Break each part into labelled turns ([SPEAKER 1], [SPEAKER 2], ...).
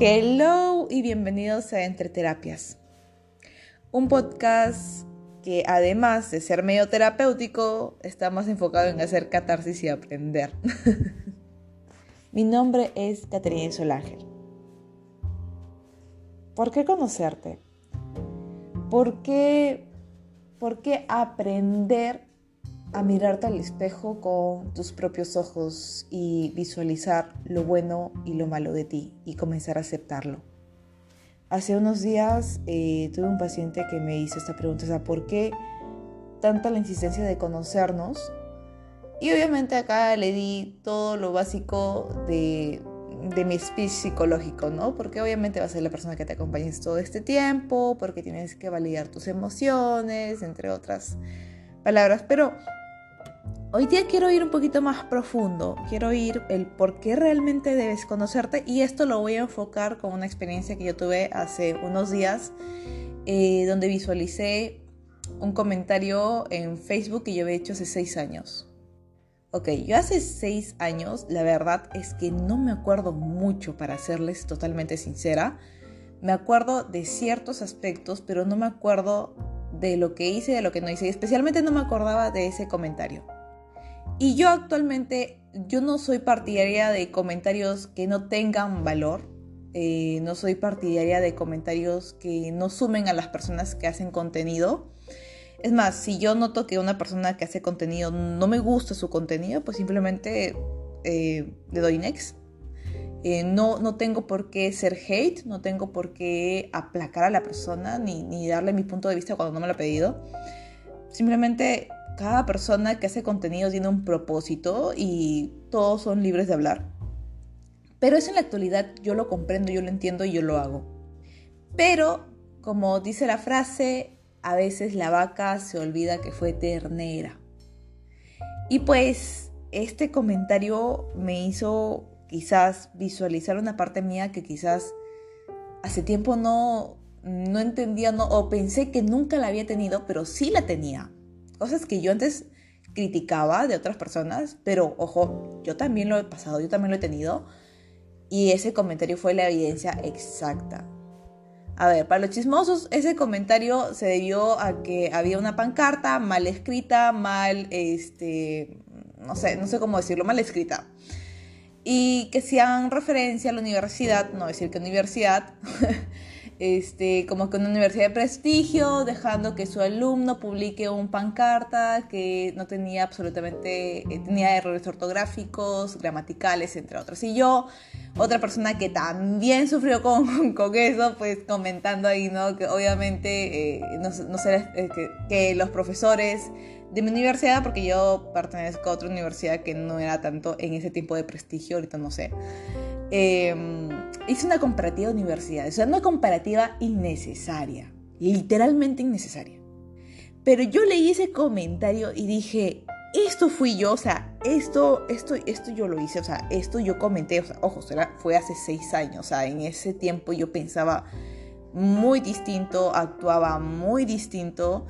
[SPEAKER 1] Hello y bienvenidos a Entre Terapias, un podcast que además de ser medio terapéutico, está más enfocado en hacer catarsis y aprender. Mi nombre es Caterina Solángel. ¿Por qué conocerte? ¿Por qué, ¿Por qué aprender a mirarte al espejo con tus propios ojos y visualizar lo bueno y lo malo de ti y comenzar a aceptarlo. Hace unos días eh, tuve un paciente que me hizo esta pregunta, o sea, ¿por qué tanta la insistencia de conocernos? Y obviamente acá le di todo lo básico de, de mi speech psicológico, ¿no? Porque obviamente va a ser la persona que te acompañes todo este tiempo, porque tienes que validar tus emociones, entre otras palabras. Pero Hoy día quiero ir un poquito más profundo, quiero ir el por qué realmente debes conocerte y esto lo voy a enfocar con una experiencia que yo tuve hace unos días eh, donde visualicé un comentario en Facebook que yo había hecho hace seis años. Ok, yo hace seis años, la verdad es que no me acuerdo mucho para serles totalmente sincera. Me acuerdo de ciertos aspectos, pero no me acuerdo de lo que hice, de lo que no hice. Y especialmente no me acordaba de ese comentario. Y yo actualmente, yo no soy partidaria de comentarios que no tengan valor. Eh, no soy partidaria de comentarios que no sumen a las personas que hacen contenido. Es más, si yo noto que una persona que hace contenido no me gusta su contenido, pues simplemente eh, le doy next. Eh, no, no tengo por qué ser hate, no tengo por qué aplacar a la persona ni, ni darle mi punto de vista cuando no me lo ha pedido. Simplemente cada persona que hace contenido tiene un propósito y todos son libres de hablar. Pero eso en la actualidad yo lo comprendo, yo lo entiendo y yo lo hago. Pero, como dice la frase, a veces la vaca se olvida que fue ternera. Y pues este comentario me hizo quizás visualizar una parte mía que quizás hace tiempo no, no entendía o pensé que nunca la había tenido, pero sí la tenía cosas que yo antes criticaba de otras personas, pero ojo, yo también lo he pasado, yo también lo he tenido. Y ese comentario fue la evidencia exacta. A ver, para los chismosos, ese comentario se debió a que había una pancarta mal escrita, mal, este, no sé, no sé cómo decirlo, mal escrita. Y que hacían referencia a la universidad, no decir que universidad, este, como que una universidad de prestigio, dejando que su alumno publique un pancarta que no tenía absolutamente, eh, tenía errores ortográficos, gramaticales, entre otros. Y yo, otra persona que también sufrió con, con eso, pues comentando ahí, ¿no? Que obviamente, eh, no, no eh, que los profesores de mi universidad, porque yo pertenezco a otra universidad que no era tanto en ese tiempo de prestigio, ahorita no sé. Eh, hice una comparativa de universidades, o sea, una comparativa innecesaria, literalmente innecesaria. Pero yo leí ese comentario y dije, esto fui yo, o sea, esto, esto, esto yo lo hice, o sea, esto yo comenté, o sea, ojo, fue hace seis años, o sea, en ese tiempo yo pensaba muy distinto, actuaba muy distinto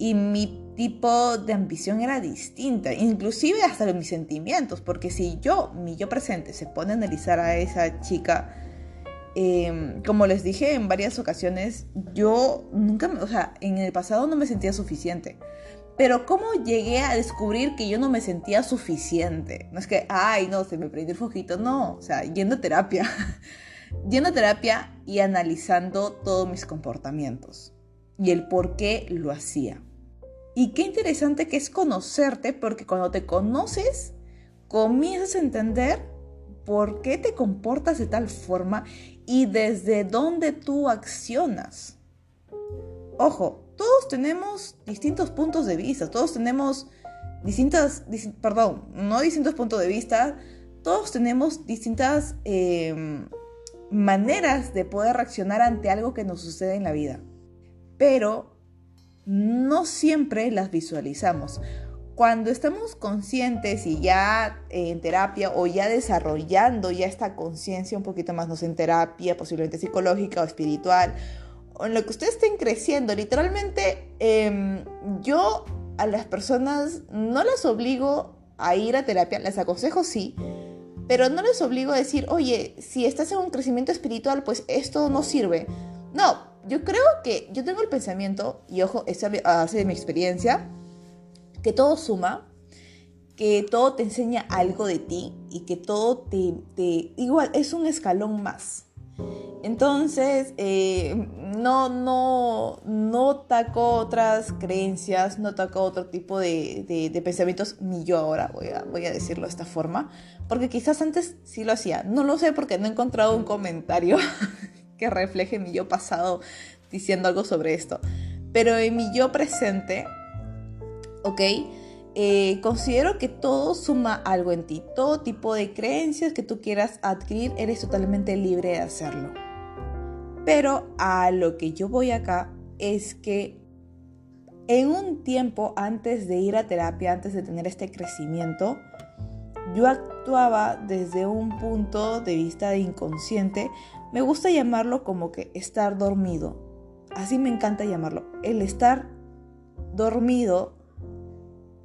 [SPEAKER 1] y mi tipo de ambición era distinta, inclusive hasta mis sentimientos, porque si yo, mi yo presente, se pone a analizar a esa chica, em, como les dije en varias ocasiones, yo nunca, o sea, en el pasado no me sentía suficiente. Pero ¿cómo llegué a descubrir que yo no me sentía suficiente? No es que, ay, no, se me prendió el fojito, no, o sea, yendo a terapia. yendo a terapia y analizando todos mis comportamientos y el por qué lo hacía. Y qué interesante que es conocerte, porque cuando te conoces, comienzas a entender por qué te comportas de tal forma y desde dónde tú accionas. Ojo, todos tenemos distintos puntos de vista, todos tenemos distintas, perdón, no distintos puntos de vista, todos tenemos distintas em, maneras de poder reaccionar ante algo que nos sucede en la vida. Pero no siempre las visualizamos. Cuando estamos conscientes y ya en terapia o ya desarrollando ya esta conciencia un poquito más, no sé, en terapia, posiblemente psicológica o espiritual, o en lo que ustedes estén creciendo, literalmente em, yo a las personas no las obligo a ir a terapia, les aconsejo sí, pero no les obligo a decir, oye, si estás en un crecimiento espiritual, pues esto no sirve. No, yo creo que yo tengo el pensamiento, y ojo, esa hace de mi experiencia, que todo suma, que todo te enseña algo de ti y que todo te, igual, es un escalón más. Entonces, eh, no, no, no taco otras creencias, no taco otro tipo de, de, pensamientos, ni yo ahora, voy a, voy a decirlo de esta forma, porque quizás antes sí lo hacía. No lo sé porque no he encontrado un comentario que refleje mi yo pasado diciendo algo sobre esto. Pero en mi yo presente, ¿ok? Eh, considero que todo suma algo en ti. Todo tipo de creencias que tú quieras adquirir, eres totalmente libre de hacerlo. Pero a lo que yo voy acá es que en un tiempo antes de ir a terapia, antes de tener este crecimiento, yo actuaba desde un punto de vista de inconsciente. Me gusta llamarlo como que estar dormido. Así me encanta llamarlo. El estar dormido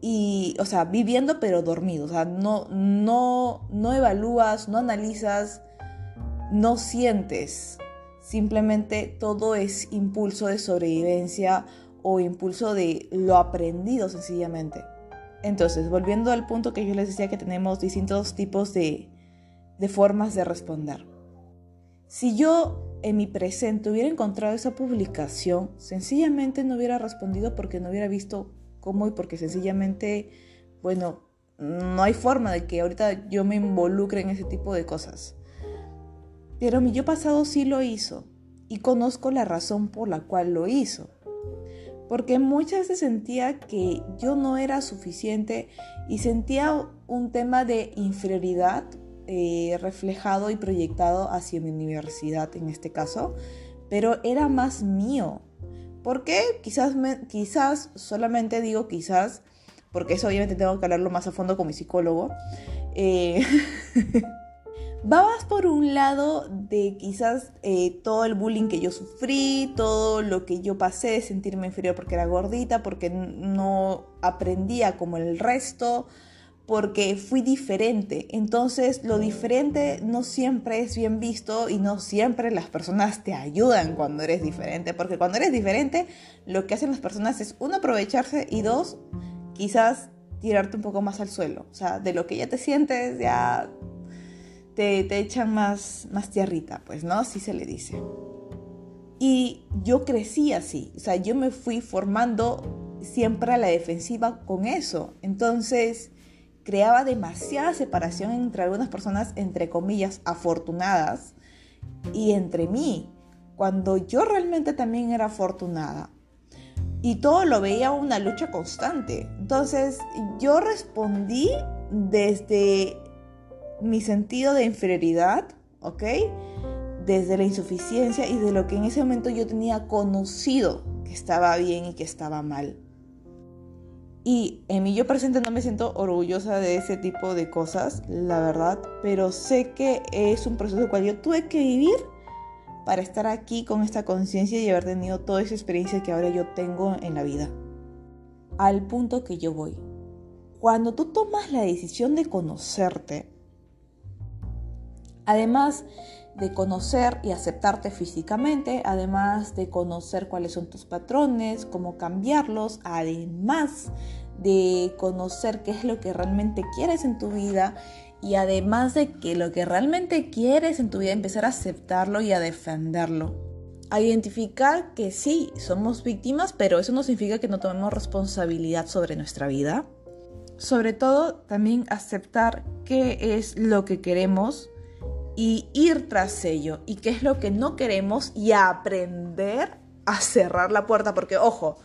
[SPEAKER 1] y, o sea, viviendo pero dormido. O sea, no, no, no evalúas, no analizas, no sientes. Simplemente todo es impulso de sobrevivencia o impulso de lo aprendido sencillamente. Entonces, volviendo al punto que yo les decía que tenemos distintos tipos de, formas de responder. Si yo en mi presente hubiera encontrado esa publicación, sencillamente no hubiera respondido porque no hubiera visto cómo y porque sencillamente, bueno, no hay forma de que ahorita yo me involucre en ese tipo de cosas. Pero mi yo pasado sí lo hizo y conozco la razón por la cual lo hizo. Porque muchas veces sentía que yo no era suficiente y sentía un tema de inferioridad eh, reflejado y proyectado hacia mi universidad en este caso, pero era más mío. ¿Por qué? Quizás, quizás, solamente digo quizás, porque eso obviamente tengo que hablarlo más a fondo con mi psicólogo. Eh, Vabas por un lado de quizás eh, todo el bullying que yo sufrí, todo lo que yo pasé de sentirme inferior porque era gordita, porque no aprendía como el resto, porque fui diferente. Entonces lo diferente no siempre es bien visto y no siempre las personas te ayudan cuando eres diferente, porque cuando eres diferente lo que hacen las personas es uno aprovecharse y dos quizás tirarte un poco más al suelo. O sea, de lo que ya te sientes ya te, echan más, más tierrita, pues, ¿no? Así se le dice. Y yo crecí así, o sea, yo me fui formando siempre a la defensiva con eso. Entonces, creaba demasiada separación entre algunas personas, entre comillas, afortunadas, y entre mí, cuando yo realmente también era afortunada. Y todo lo veía una lucha constante. Entonces, yo respondí desde mi sentido de inferioridad, ¿ok? Desde la insuficiencia y de lo que en ese momento yo tenía conocido que estaba bien y que estaba mal. Y en mi yo presente no me siento orgullosa de ese tipo de cosas, la verdad, pero sé que es un proceso cual yo tuve que vivir para estar aquí con esta conciencia y haber tenido toda esa experiencia que ahora yo tengo en la vida. Al punto que yo voy. Cuando tú tomas la decisión de conocerte, Además de conocer y aceptarte físicamente, además de conocer cuáles son tus patrones, cómo cambiarlos, además de conocer qué es lo que realmente quieres en tu vida y además de que lo que realmente quieres en tu vida empezar a aceptarlo y a defenderlo. A identificar que sí, somos víctimas, pero eso no significa que no tomemos responsabilidad sobre nuestra vida. Sobre todo, también aceptar qué es lo que queremos, y ir tras ello y qué es lo que no queremos y aprender a cerrar la puerta porque ojo,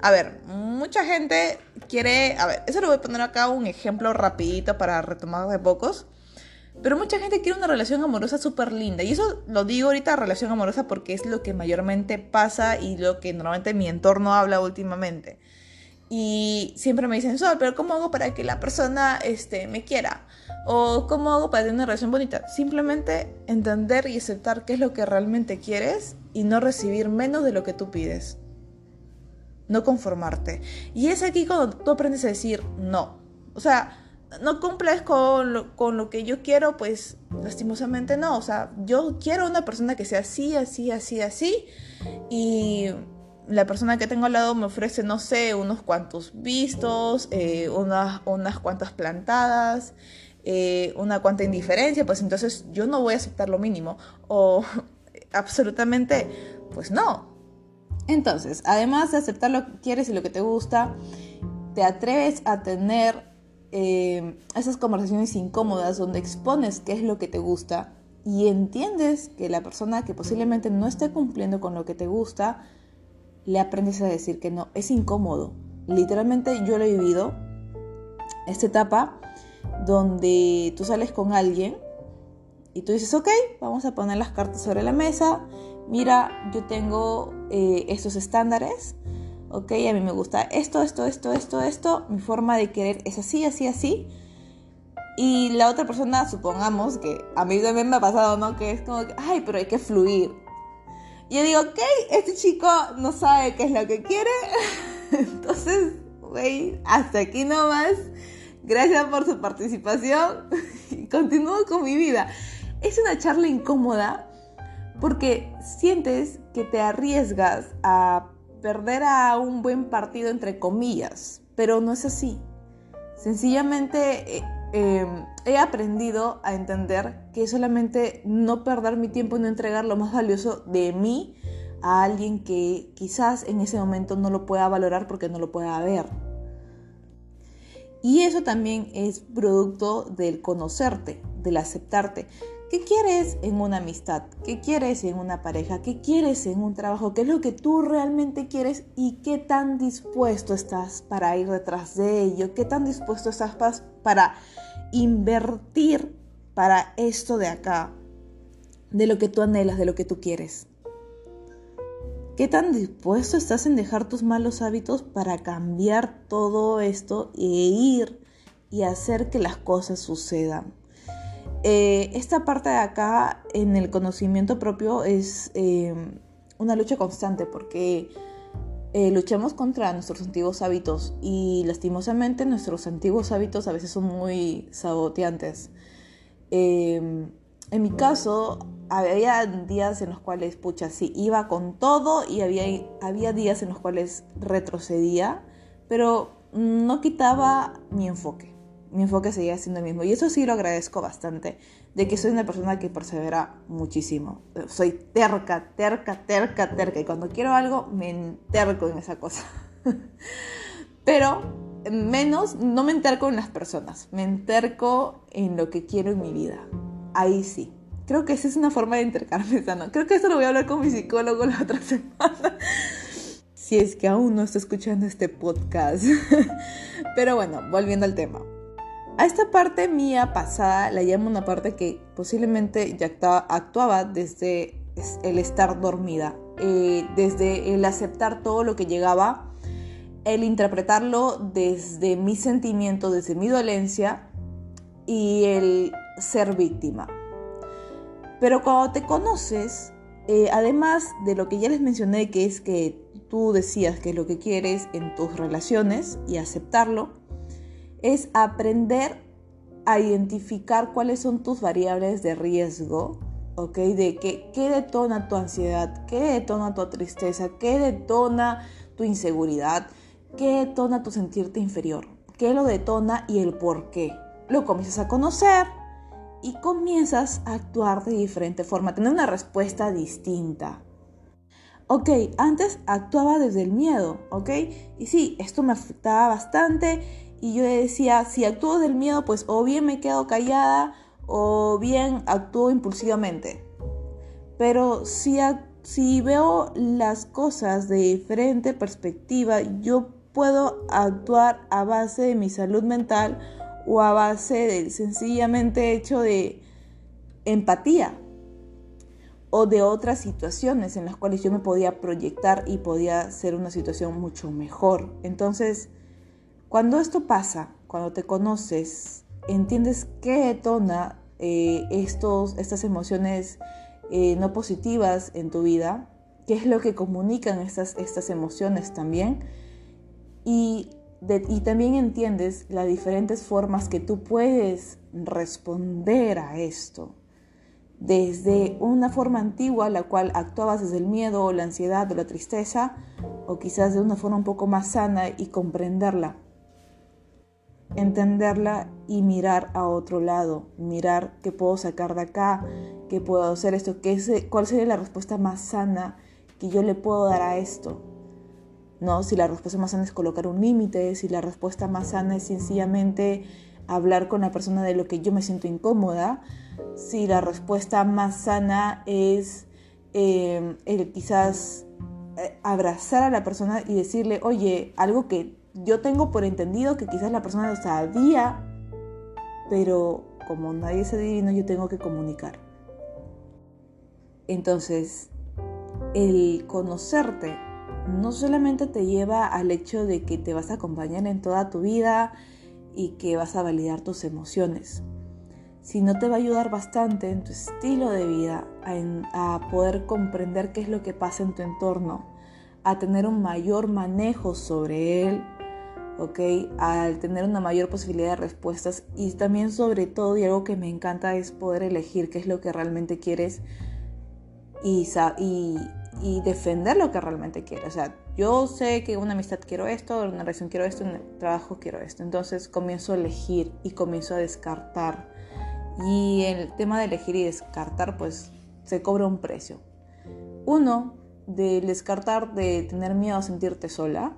[SPEAKER 1] a ver, mucha gente quiere, a ver, eso lo voy a poner acá un ejemplo rapidito para retomar de pocos. Pero mucha gente quiere una relación amorosa súper linda. Y eso lo digo ahorita, relación amorosa, porque es lo que mayormente pasa y lo que normalmente mi entorno habla últimamente. Y siempre me dicen, Sol, pero ¿cómo hago para que la persona este, me quiera? ¿O cómo hago para tener una relación bonita? Simplemente entender y aceptar qué es lo que realmente quieres y no recibir menos de lo que tú pides. No conformarte. Y es aquí cuando tú aprendes a decir no. O sea, no cumples con lo, con lo que yo quiero, pues lastimosamente no. O sea, yo quiero una persona que sea así, así, así, así. Y la persona que tengo al lado me ofrece, no sé, unos cuantos vistos, eh, unas, unas cuantas plantadas, eh, una cuanta indiferencia, pues entonces yo no voy a aceptar lo mínimo. O absolutamente, pues no. Entonces, además de aceptar lo que quieres y lo que te gusta, te atreves a tener eh, esas conversaciones incómodas donde expones qué es lo que te gusta y entiendes que la persona que posiblemente no esté cumpliendo con lo que te gusta, le aprendes a decir que no. Es incómodo. Literalmente yo lo he vivido. Esta etapa donde tú sales con alguien y tú dices, ok, vamos a poner las cartas sobre la mesa. Mira, yo tengo eh, estos estándares. Ok, a mí me gusta esto, esto, esto, esto, esto. Mi forma de querer es así, así, así. Y la otra persona, supongamos que a mí también me ha pasado, ¿no? Que es como ay, pero hay que fluir. Y yo digo, ok, este chico no sabe qué es lo que quiere. Entonces, güey, hasta aquí nomás. Gracias por su participación. Y continúo con mi vida. Es una charla incómoda porque sientes que te arriesgas a perder a un buen partido entre comillas, pero no es así. Sencillamente em, he aprendido a entender que solamente no perder mi tiempo y no entregar lo más valioso de mí a alguien que quizás en ese momento no lo pueda valorar porque no lo pueda ver. Y eso también es producto del conocerte, del aceptarte. ¿Qué quieres en una amistad? ¿Qué quieres en una pareja? ¿Qué quieres en un trabajo? ¿Qué es lo que tú realmente quieres y qué tan dispuesto estás para ir detrás de ello? ¿Qué tan dispuesto estás para invertir para esto de acá? De lo que tú anhelas, de lo que tú quieres. ¿Qué tan dispuesto estás en dejar tus malos hábitos para cambiar todo esto e ir y hacer que las cosas sucedan? Eh, esta parte de acá en el conocimiento propio es eh, una lucha constante porque eh, luchamos contra nuestros antiguos hábitos y lastimosamente nuestros antiguos hábitos a veces son muy saboteantes. en mi caso, había días en los cuales, pucha, sí, iba con todo y había, había días en los cuales retrocedía, pero no quitaba mi enfoque mi enfoque seguía siendo el mismo. Y eso sí lo agradezco bastante, de que soy una persona que persevera muchísimo. Soy terca, terca, terca, terca. Y cuando quiero algo, me enterco en esa cosa. Pero menos, no me enterco en las personas, me enterco en lo que quiero en mi vida. Ahí sí. Creo que esa es una forma de entercarme sano. Creo que eso lo voy a hablar con mi psicólogo la otra semana. si es que aún no está escuchando este podcast. Pero bueno, volviendo al tema. A esta parte mía pasada la llamo una parte que posiblemente ya actuaba, desde el estar dormida, eh, desde el aceptar todo lo que llegaba, el interpretarlo desde mi sentimiento, desde mi dolencia y el ser víctima. Pero cuando te conoces, eh, además de lo que ya les mencioné, que es que tú decías que es lo que quieres en tus relaciones y aceptarlo, es aprender a identificar cuáles son tus variables de riesgo, ¿ok? De qué, detona tu ansiedad, qué detona tu tristeza, qué detona tu inseguridad, qué detona tu sentirte inferior, qué lo detona y el por qué. Lo comienzas a conocer y comienzas a actuar de diferente forma, tener una respuesta distinta. Ok, antes actuaba desde el miedo, ¿ok? Y sí, esto me afectaba bastante y yo decía, si actúo del miedo, pues o bien me quedo callada o bien actúo impulsivamente. Pero si, si veo las cosas de diferente perspectiva, yo puedo actuar a base de mi salud mental o a base del sencillamente hecho de empatía o de otras situaciones en las cuales yo me podía proyectar y podía ser una situación mucho mejor. Entonces, cuando esto pasa, cuando te conoces, entiendes qué detona eh, estos, estas emociones eh, no positivas en tu vida, qué es lo que comunican estas, estas emociones también, y y también entiendes las diferentes formas que tú puedes responder a esto. Desde una forma antigua, la cual actuabas desde el miedo o la ansiedad o la tristeza, o quizás de una forma un poco más sana y comprenderla. Entenderla y mirar a otro lado, mirar qué puedo sacar de acá, qué puedo hacer esto, qué es, cuál sería la respuesta más sana que yo le puedo dar a esto. ¿no? Si la respuesta más sana es colocar un límite, si la respuesta más sana es sencillamente hablar con la persona de lo que yo me siento incómoda, si la respuesta más sana es eh, quizás eh, abrazar a la persona y decirle, oye, algo que yo tengo por entendido que quizás la persona lo sabía, pero como nadie es adivino, yo tengo que comunicar. Entonces, el conocerte no solamente te lleva al hecho de que te vas a acompañar en toda tu vida y que vas a validar tus emociones, sino te va a ayudar bastante en tu estilo de vida, a, poder comprender qué es lo que pasa en tu entorno, a tener un mayor manejo sobre él, ¿ok? Al tener una mayor posibilidad de respuestas y también sobre todo, algo que me encanta es poder elegir qué es lo que realmente quieres y, y, defender lo que realmente quiero. O sea, yo sé que una amistad quiero esto, una relación quiero esto, en el trabajo quiero esto. Entonces comienzo a elegir y comienzo a descartar. Y el tema de elegir y descartar, pues se cobra un precio. Uno, de descartar de tener miedo a sentirte sola,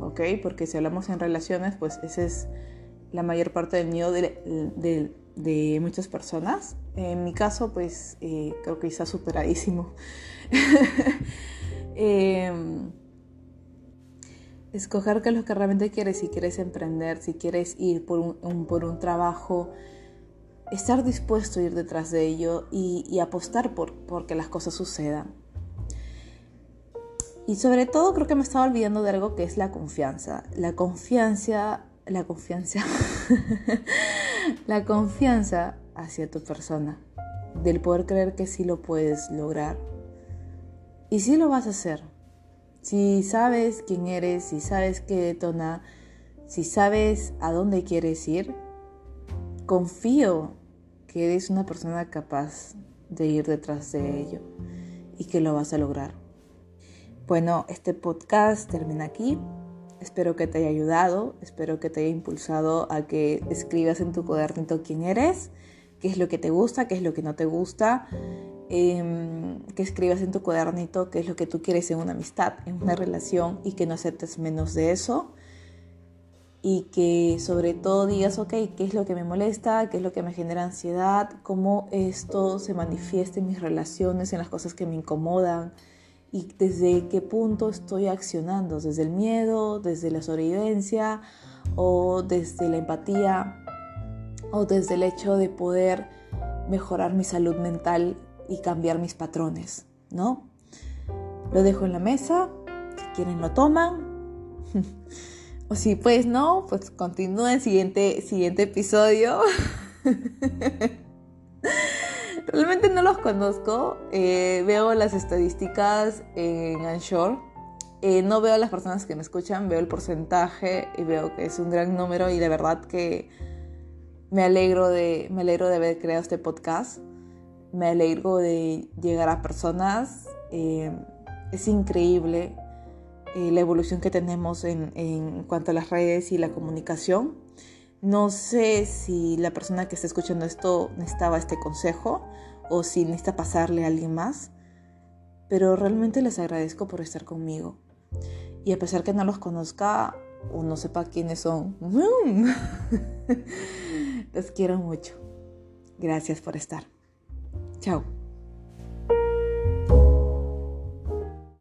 [SPEAKER 1] ¿ok? Porque si hablamos en relaciones, pues ese es la mayor parte del miedo de, de, muchas personas. En mi caso, pues eh, creo que está superadísimo. Em, escoger qué es lo que realmente quieres, si quieres emprender, si quieres ir por un, por un trabajo, estar dispuesto a ir detrás de ello y, apostar por, por que las cosas sucedan. Y sobre todo creo que me estaba olvidando de algo que es la confianza. La confianza, la confianza, la confianza hacia tu persona, del poder creer que sí lo puedes lograr, y sí lo vas a hacer. Si sabes quién eres, si sabes qué detona, si sabes a dónde quieres ir, confío que eres una persona capaz de ir detrás de ello y que lo vas a lograr. Bueno, este podcast termina aquí. Espero que te haya ayudado, espero que te haya impulsado a que escribas en tu cuadernito quién eres, qué es lo que te gusta, qué es lo que no te gusta Em, que escribas en tu cuadernito qué es lo que tú quieres en una amistad, en una relación y que no aceptes menos de eso. Y que sobre todo digas, ok, ¿qué es lo que me molesta? ¿Qué es lo que me genera ansiedad? ¿Cómo esto se manifiesta en mis relaciones, en las cosas que me incomodan? ¿Y desde qué punto estoy accionando? ¿Desde el miedo? ¿Desde la sobrevivencia? ¿O desde la empatía? ¿O desde el hecho de poder mejorar mi salud mental y cambiar mis patrones, ¿no? Lo dejo en la mesa, si quieren lo toman. o si pues no, pues continúa el siguiente, siguiente episodio. Realmente no los conozco, eh, veo las estadísticas en Anshore. Eh, no veo las personas que me escuchan, veo el porcentaje y veo que es un gran número y de verdad que me alegro de, me alegro de haber creado este podcast me alegro de llegar a personas. Eh, es increíble la evolución que tenemos en, en, cuanto a las redes y la comunicación. No sé si la persona que está escuchando esto necesitaba este consejo o si necesita pasarle a alguien más, pero realmente les agradezco por estar conmigo. Y a pesar que no los conozca o no sepa quiénes son, los quiero mucho. Gracias por estar. Chao.